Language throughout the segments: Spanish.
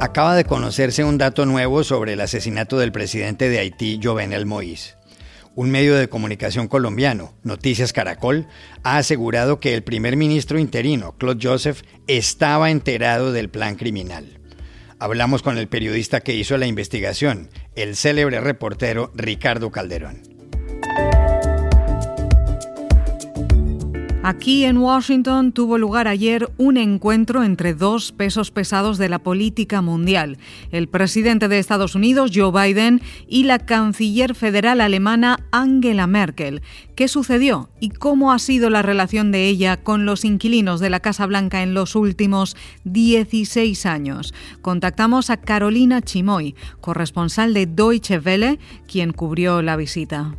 Acaba de conocerse un dato nuevo sobre el asesinato del presidente de Haití, Jovenel Moïse. Un medio de comunicación colombiano, Noticias Caracol, ha asegurado que el primer ministro interino, Claude Joseph, estaba enterado del plan criminal. Hablamos con el periodista que hizo la investigación, el célebre reportero Ricardo Calderón. Aquí en Washington tuvo lugar ayer un encuentro entre dos pesos pesados de la política mundial, el presidente de Estados Unidos, Joe Biden, y la canciller federal alemana Angela Merkel. ¿Qué sucedió y cómo ha sido la relación de ella con los inquilinos de la Casa Blanca en los últimos 16 años? Contactamos a Carolina Chimoy, corresponsal de Deutsche Welle, quien cubrió la visita.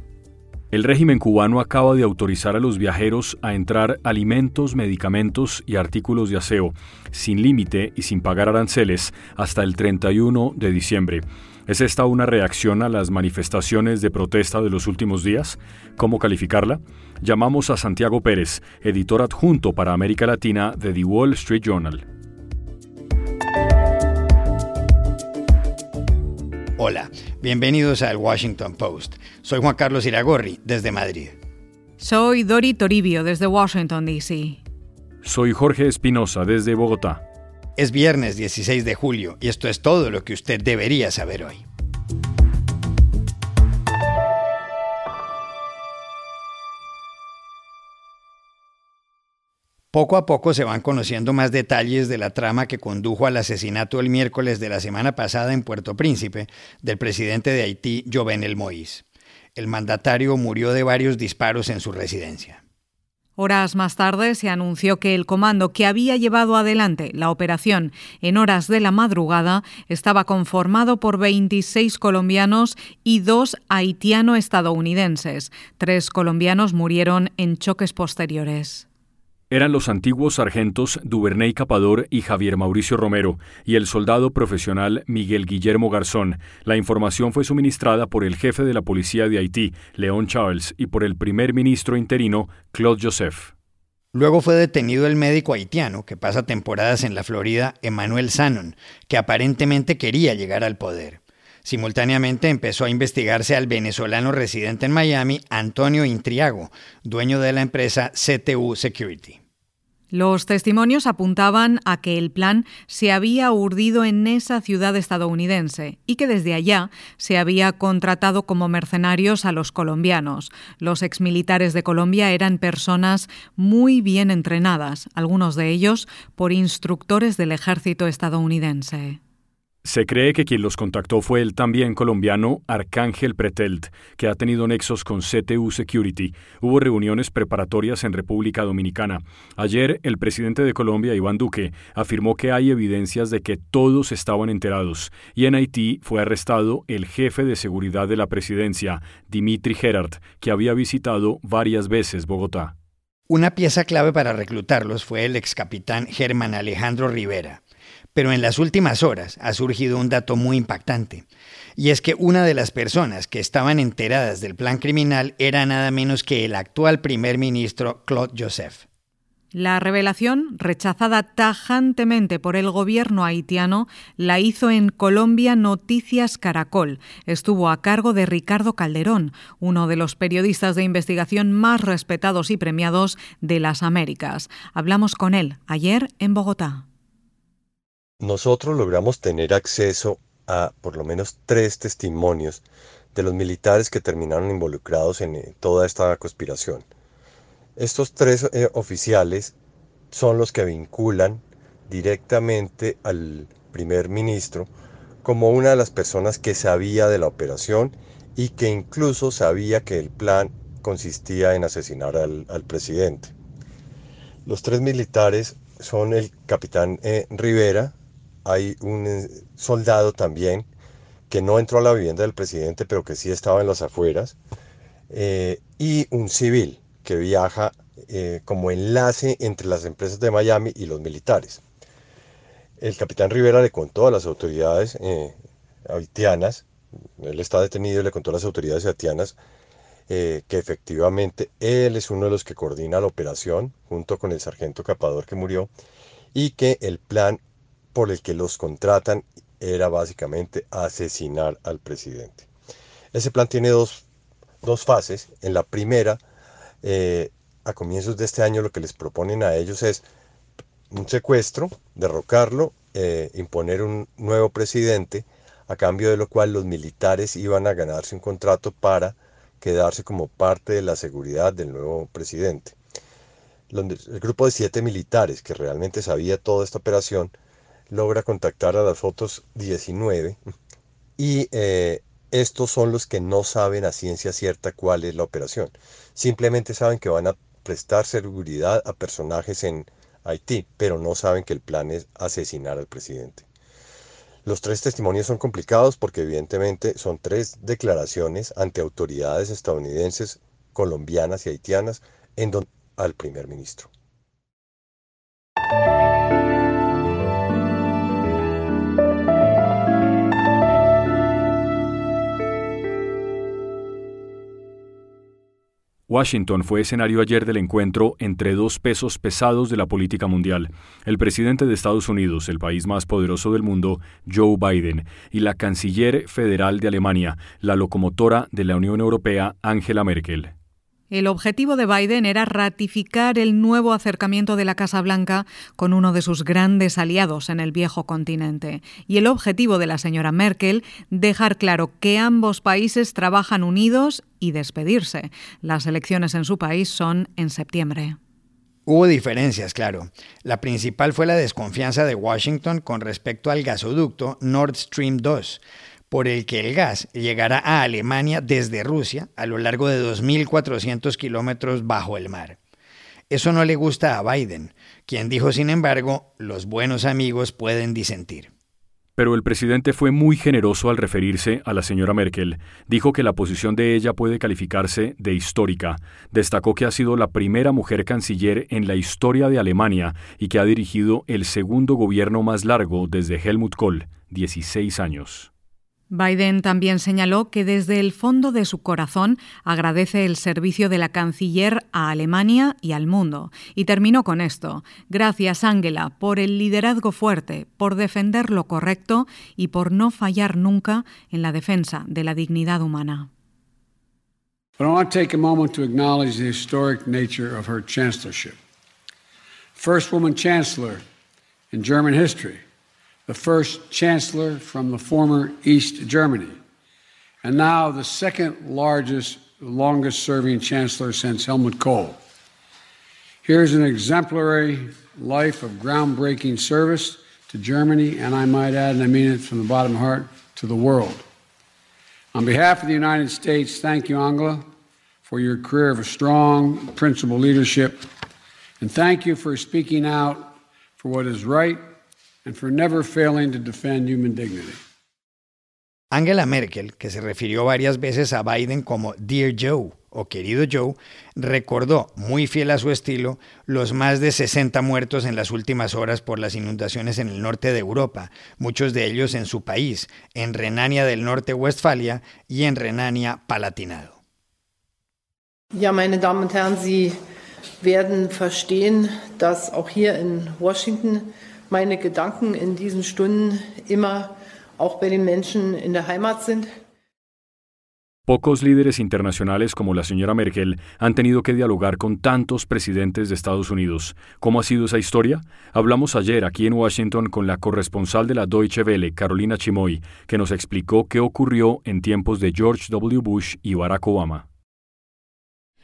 El régimen cubano acaba de autorizar a los viajeros a entrar alimentos, medicamentos y artículos de aseo, sin límite y sin pagar aranceles, hasta el 31 de diciembre. ¿Es esta una reacción a las manifestaciones de protesta de los últimos días? ¿Cómo calificarla? Llamamos a Santiago Pérez, editor adjunto para América Latina de The Wall Street Journal. Hola, bienvenidos al Washington Post. Soy Juan Carlos Iragorri, desde Madrid. Soy Dori Toribio, desde Washington, D.C. Soy Jorge Espinosa, desde Bogotá. Es viernes 16 de julio y esto es todo lo que usted debería saber hoy. Poco a poco se van conociendo más detalles de la trama que condujo al asesinato el miércoles de la semana pasada en Puerto Príncipe del presidente de Haití, Jovenel Moïse. El mandatario murió de varios disparos en su residencia. Horas más tarde se anunció que el comando que había llevado adelante la operación en horas de la madrugada estaba conformado por 26 colombianos y dos haitiano-estadounidenses. Tres colombianos murieron en choques posteriores. Eran los antiguos sargentos Duvernay Capador y Javier Mauricio Romero y el soldado profesional Miguel Guillermo Garzón. La información fue suministrada por el jefe de la policía de Haití, León Charles, y por el primer ministro interino, Claude Joseph. Luego fue detenido el médico haitiano que pasa temporadas en la Florida, Emmanuel Sanon, que aparentemente quería llegar al poder. Simultáneamente empezó a investigarse al venezolano residente en Miami, Antonio Intriago, dueño de la empresa CTU Security. Los testimonios apuntaban a que el plan se había urdido en esa ciudad estadounidense y que desde allá se había contratado como mercenarios a los colombianos. Los exmilitares de Colombia eran personas muy bien entrenadas, algunos de ellos por instructores del ejército estadounidense. Se cree que quien los contactó fue el también colombiano Arcángel Pretelt, que ha tenido nexos con CTU Security. Hubo reuniones preparatorias en República Dominicana. Ayer, el presidente de Colombia, Iván Duque, afirmó que hay evidencias de que todos estaban enterados. Y en Haití fue arrestado el jefe de seguridad de la presidencia, Dimitri Gerard, que había visitado varias veces Bogotá. Una pieza clave para reclutarlos fue el ex capitán Germán Alejandro Rivera pero en las últimas horas ha surgido un dato muy impactante, y es que una de las personas que estaban enteradas del plan criminal era nada menos que el actual primer ministro Claude Joseph. La revelación, rechazada tajantemente por el gobierno haitiano, la hizo en Colombia Noticias Caracol. Estuvo a cargo de Ricardo Calderón, uno de los periodistas de investigación más respetados y premiados de las Américas. Hablamos con él ayer en Bogotá nosotros logramos tener acceso a por lo menos tres testimonios de los militares que terminaron involucrados en eh, toda esta conspiración. Estos tres eh, oficiales son los que vinculan directamente al primer ministro como una de las personas que sabía de la operación y que incluso sabía que el plan consistía en asesinar al, presidente. Los tres militares son el capitán eh, Rivera, hay un eh, soldado también que no entró a la vivienda del presidente, pero que sí estaba en las afueras, eh, y un civil que viaja eh, como enlace entre las empresas de Miami y los militares. El capitán Rivera le contó a las autoridades haitianas, él está detenido y le contó a las autoridades haitianas que efectivamente él es uno de los que coordina la operación junto con el sargento Capador que murió y que el plan por el que los contratan era básicamente asesinar al presidente. Ese plan tiene dos, fases. En la primera, eh, a comienzos de este año, lo que les proponen a ellos es un secuestro, derrocarlo, eh, imponer un nuevo presidente, a cambio de lo cual los militares iban a ganarse un contrato para quedarse como parte de la seguridad del nuevo presidente. El grupo de siete militares que realmente sabía toda esta operación logra contactar a las otros 19 y eh, estos son los que no saben a ciencia cierta cuál es la operación. Simplemente saben que van a prestar seguridad a personajes en Haití, pero no saben que el plan es asesinar al presidente. Los tres testimonios son complicados porque evidentemente son tres declaraciones ante autoridades estadounidenses, colombianas y haitianas en donde al primer ministro. Washington fue escenario ayer del encuentro entre dos pesos pesados de la política mundial, el presidente de Estados Unidos, el país más poderoso del mundo, Joe Biden, y la canciller federal de Alemania, la locomotora de la Unión Europea, Angela Merkel. El objetivo de Biden era ratificar el nuevo acercamiento de la Casa Blanca con uno de sus grandes aliados en el viejo continente. Y el objetivo de la señora Merkel, dejar claro que ambos países trabajan unidos y despedirse. Las elecciones en su país son en septiembre. Hubo diferencias, claro. La principal fue la desconfianza de Washington con respecto al gasoducto Nord Stream 2 por el que el gas llegará a Alemania desde Rusia a lo largo de 2.400 kilómetros bajo el mar. Eso no le gusta a Biden, quien dijo, sin embargo, los buenos amigos pueden disentir. Pero el presidente fue muy generoso al referirse a la señora Merkel. Dijo que la posición de ella puede calificarse de histórica. Destacó que ha sido la primera mujer canciller en la historia de Alemania y que ha dirigido el segundo gobierno más largo desde Helmut Kohl, 16 años. Biden también señaló que desde el fondo de su corazón agradece el servicio de la canciller a Alemania y al mundo. Y terminó con esto. Gracias, Angela, por el liderazgo fuerte, por defender lo correcto y por no fallar nunca en la defensa de la dignidad humana. But I take a moment to acknowledge the historic nature of her chancellorship. First woman chancellor in German history. The first chancellor from the former East Germany, and now the second largest, longest serving chancellor since Helmut Kohl. Here's an exemplary life of groundbreaking service to Germany, and I might add, and I mean it from the bottom of my heart, to the world. On behalf of the United States, thank you, Angela, for your career of strong, principled leadership, and thank you for speaking out for what is right Angela Merkel, que se refirió varias veces a Biden como Dear Joe o querido Joe, recordó, muy fiel a su estilo, los más de 60 muertos en las últimas horas por las inundaciones en el norte de Europa, muchos de ellos en su país, en Renania del Norte-Westfalia y en Renania-Palatinado. Ja, meine Damen und Herren, Sie werden verstehen, dass auch hier in Washington meine Gedanken in diesen Stunden immer auch bei den Menschen in der Heimat sind. Pocos líderes internacionales como la señora Merkel han tenido que dialogar con tantos presidentes de Estados Unidos. ¿Cómo ha sido esa historia? Hablamos ayer aquí en Washington con la corresponsal de la Deutsche Welle, Carolina Chimoy, que nos explicó qué ocurrió en tiempos de George W. Bush y Barack Obama.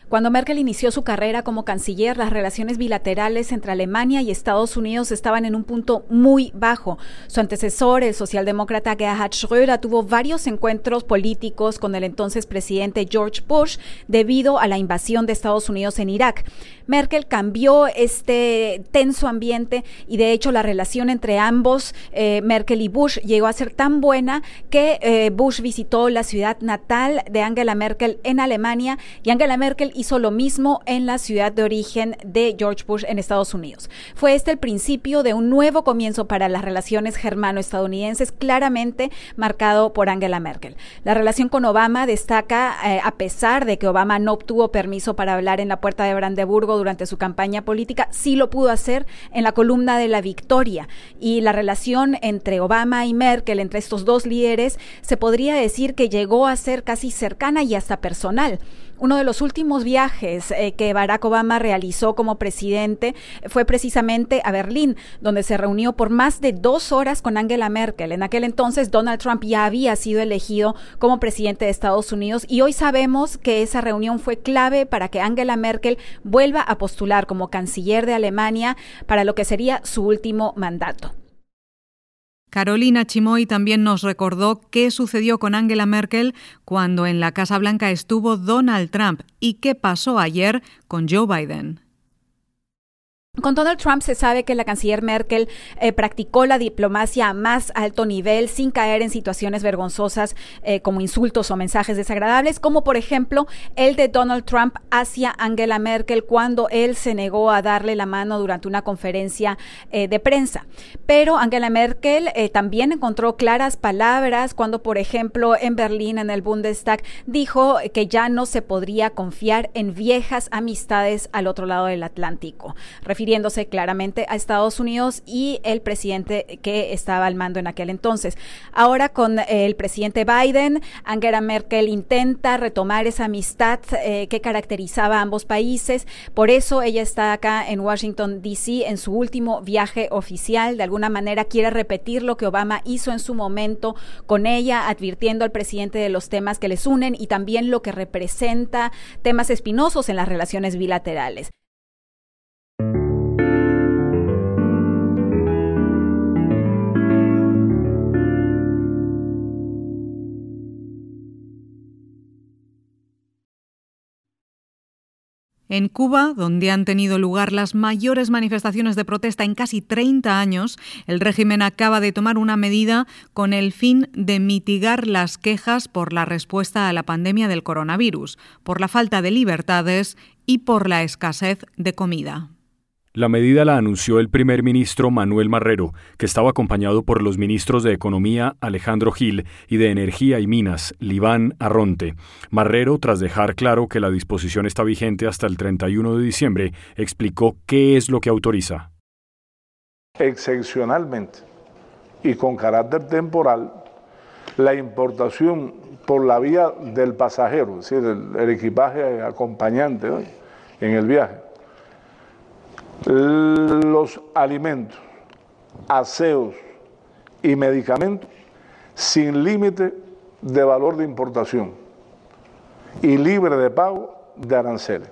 Cuando Merkel inició su carrera como canciller, las relaciones bilaterales entre Alemania y Estados Unidos estaban en un punto muy bajo. Su antecesor, el socialdemócrata Gerhard Schröder, tuvo varios encuentros políticos con el entonces presidente George Bush debido a la invasión de Estados Unidos en Irak. Merkel cambió este tenso ambiente y de hecho la relación entre ambos, eh, Merkel y Bush, llegó a ser tan buena que eh, Bush visitó la ciudad natal de Angela Merkel en Alemania y Angela Merkel hizo lo mismo en la ciudad de origen de George Bush en Estados Unidos. Fue este el principio de un nuevo comienzo para las relaciones germano-estadounidenses, claramente marcado por Angela Merkel. La relación con Obama destaca, eh, a pesar de que Obama no obtuvo permiso para hablar en la puerta de Brandeburgo durante su campaña política, sí lo pudo hacer en la columna de la victoria. Y la relación entre Obama y Merkel, entre estos dos líderes, se podría decir que llegó a ser casi cercana y hasta personal. Uno de los últimos viajes eh, que Barack Obama realizó como presidente fue precisamente a Berlín, donde se reunió por más de dos horas con Angela Merkel. En aquel entonces Donald Trump ya había sido elegido como presidente de Estados Unidos y hoy sabemos que esa reunión fue clave para que Angela Merkel vuelva a postular como canciller de Alemania para lo que sería su último mandato. Carolina Chimoy también nos recordó qué sucedió con Angela Merkel cuando en la Casa Blanca estuvo Donald Trump y qué pasó ayer con Joe Biden. Con Donald Trump se sabe que la canciller Merkel eh, practicó la diplomacia a más alto nivel sin caer en situaciones vergonzosas eh, como insultos o mensajes desagradables, como por ejemplo el de Donald Trump hacia Angela Merkel cuando él se negó a darle la mano durante una conferencia eh, de prensa. Pero Angela Merkel también encontró claras palabras cuando, por ejemplo, en Berlín, en el Bundestag, dijo que ya no se podría confiar en viejas amistades al otro lado del Atlántico refiriéndose claramente a Estados Unidos y el presidente que estaba al mando en aquel entonces. Ahora con el presidente Biden, Angela Merkel intenta retomar esa amistad eh, que caracterizaba a ambos países. Por eso ella está acá en Washington, D.C. en su último viaje oficial. De alguna manera quiere repetir lo que Obama hizo en su momento con ella, advirtiendo al presidente de los temas que les unen y también lo que representa temas espinosos en las relaciones bilaterales. En Cuba, donde han tenido lugar las mayores manifestaciones de protesta en casi 30 años, el régimen acaba de tomar una medida con el fin de mitigar las quejas por la respuesta a la pandemia del coronavirus, por la falta de libertades y por la escasez de comida. La medida la anunció el primer ministro Manuel Marrero, que estaba acompañado por los ministros de Economía Alejandro Gil y de Energía y Minas Liván Arronte. Marrero, tras dejar claro que la disposición está vigente hasta el 31 de diciembre, explicó qué es lo que autoriza. Excepcionalmente y con carácter temporal, la importación por la vía del pasajero, es decir, el, equipaje acompañante en el viaje los alimentos, aseos y medicamentos sin límite de valor de importación y libre de pago de aranceles.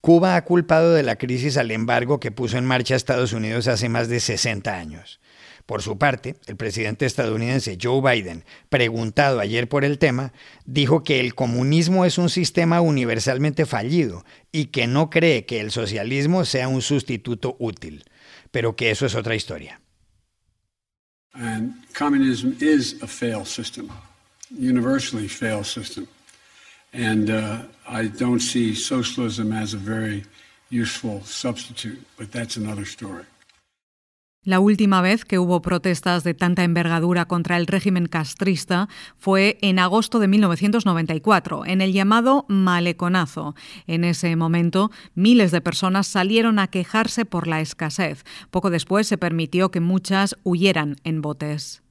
Cuba ha culpado de la crisis al embargo que puso en marcha Estados Unidos hace más de 60 años. Por su parte, el presidente estadounidense Joe Biden, preguntado ayer por el tema, dijo que el comunismo es un sistema universalmente fallido y que no cree que el socialismo sea un sustituto útil, pero que eso es otra historia. And communism is a failed system, universally failed system. And uh, I don't see socialism as a very useful substitute, but that's another story. La última vez que hubo protestas de tanta envergadura contra el régimen castrista fue en agosto de 1994, en el llamado Maleconazo. En ese momento, miles de personas salieron a quejarse por la escasez. Poco después se permitió que muchas huyeran en botes.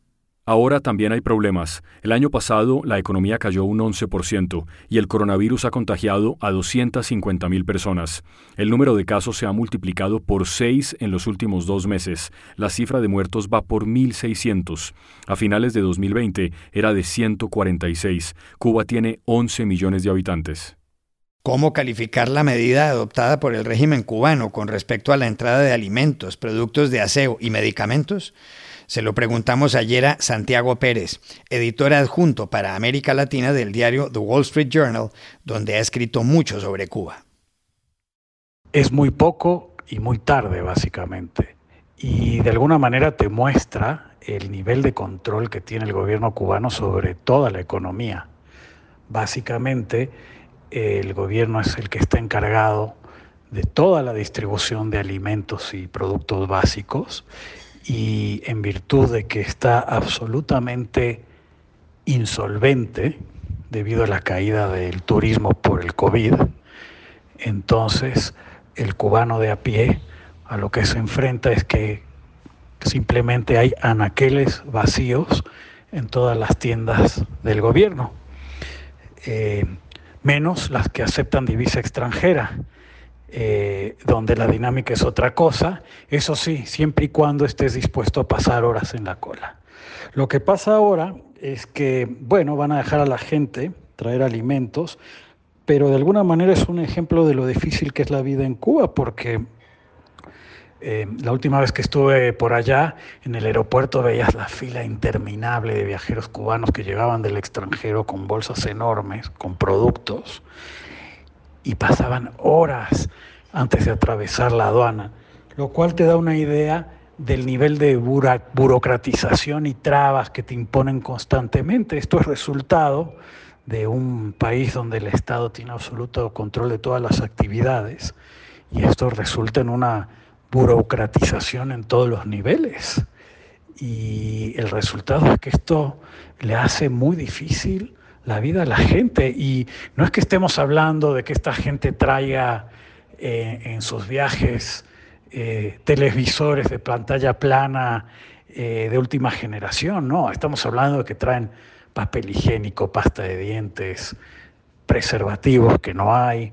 Ahora también hay problemas. El año pasado la economía cayó un 11% y el coronavirus ha contagiado a 250.000 personas. El número de casos se ha multiplicado por 6 en los últimos dos meses. La cifra de muertos va por 1.600. A finales de 2020 era de 146. Cuba tiene 11 millones de habitantes. ¿Cómo calificar la medida adoptada por el régimen cubano con respecto a la entrada de alimentos, productos de aseo y medicamentos? Se lo preguntamos ayer a Santiago Pérez, editor adjunto para América Latina del diario The Wall Street Journal, donde ha escrito mucho sobre Cuba. Es muy poco y muy tarde, básicamente. Y de alguna manera te muestra el nivel de control que tiene el gobierno cubano sobre toda la economía. Básicamente, el gobierno es el que está encargado de toda la distribución de alimentos y productos básicos y en virtud de que está absolutamente insolvente debido a la caída del turismo por el COVID, entonces el cubano de a pie a lo que se enfrenta es que simplemente hay anaqueles vacíos en todas las tiendas del gobierno, eh, menos las que aceptan divisa extranjera. Eh, donde la dinámica es otra cosa, eso sí, siempre y cuando estés dispuesto a pasar horas en la cola. Lo que pasa ahora es que, bueno, van a dejar a la gente traer alimentos, pero de alguna manera es un ejemplo de lo difícil que es la vida en Cuba, porque eh, la última vez que estuve por allá, en el aeropuerto veías la fila interminable de viajeros cubanos que llegaban del extranjero con bolsas enormes, con productos, y pasaban horas antes de atravesar la aduana, lo cual te da una idea del nivel de burocratización y trabas que te imponen constantemente. Esto es resultado de un país donde el Estado tiene absoluto control de todas las actividades y esto resulta en una burocratización en todos los niveles. Y el resultado es que esto le hace muy difícil la vida a la gente. Y no es que estemos hablando de que esta gente traiga eh, en sus viajes eh, televisores de pantalla plana eh, de última generación, no, estamos hablando de que traen papel higiénico, pasta de dientes, preservativos que no hay,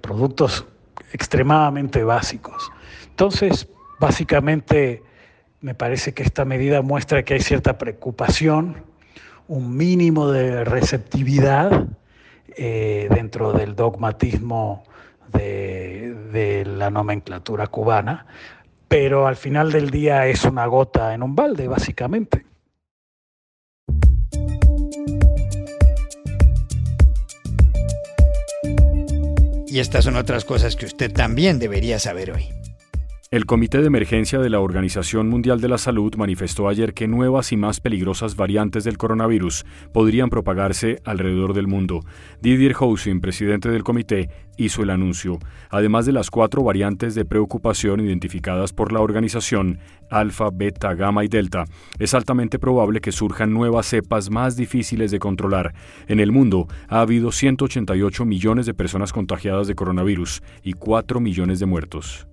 productos extremadamente básicos. Entonces, básicamente, me parece que esta medida muestra que hay cierta preocupación, un mínimo de receptividad eh, dentro del dogmatismo de, de la nomenclatura cubana, pero al final del día es una gota en un balde, básicamente. Y estas son otras cosas que usted también debería saber hoy. El Comité de Emergencia de la Organización Mundial de la Salud manifestó ayer que nuevas y más peligrosas variantes del coronavirus podrían propagarse alrededor del mundo. Didier Housin, presidente del comité, hizo el anuncio. Además de las cuatro variantes de preocupación identificadas por la organización, alfa, beta, gamma y delta, es altamente probable que surjan nuevas cepas más difíciles de controlar. En el mundo ha habido 188 millones de personas contagiadas de coronavirus y 4 millones de muertos.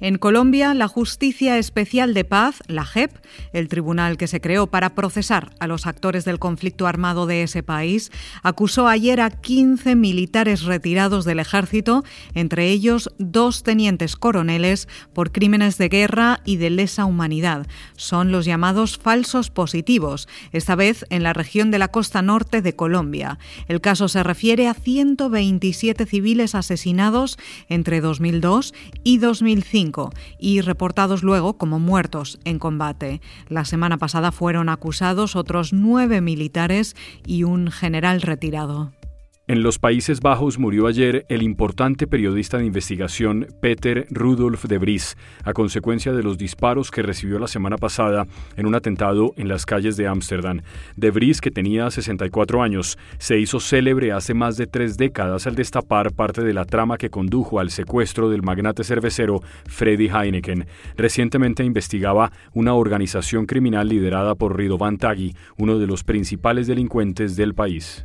En Colombia, la Justicia Especial de Paz, la JEP, el tribunal que se creó para procesar a los actores del conflicto armado de ese país, acusó ayer a 15 militares retirados del ejército, entre ellos dos tenientes coroneles, por crímenes de guerra y de lesa humanidad. Son los llamados falsos positivos, esta vez en la región de la costa norte de Colombia. El caso se refiere a 127 civiles asesinados entre 2002 y 2005 y reportados luego como muertos en combate. La semana pasada fueron acusados otros nueve militares y un general retirado. En los Países Bajos murió ayer el importante periodista de investigación Peter Rudolf de Vries a consecuencia de los disparos que recibió la semana pasada en un atentado en las calles de Ámsterdam. De Vries, que tenía 64 años, se hizo célebre hace más de tres décadas al destapar parte de la trama que condujo al secuestro del magnate cervecero Freddy Heineken. Recientemente investigaba una organización criminal liderada por Ridovan Taghi, uno de los principales delincuentes del país.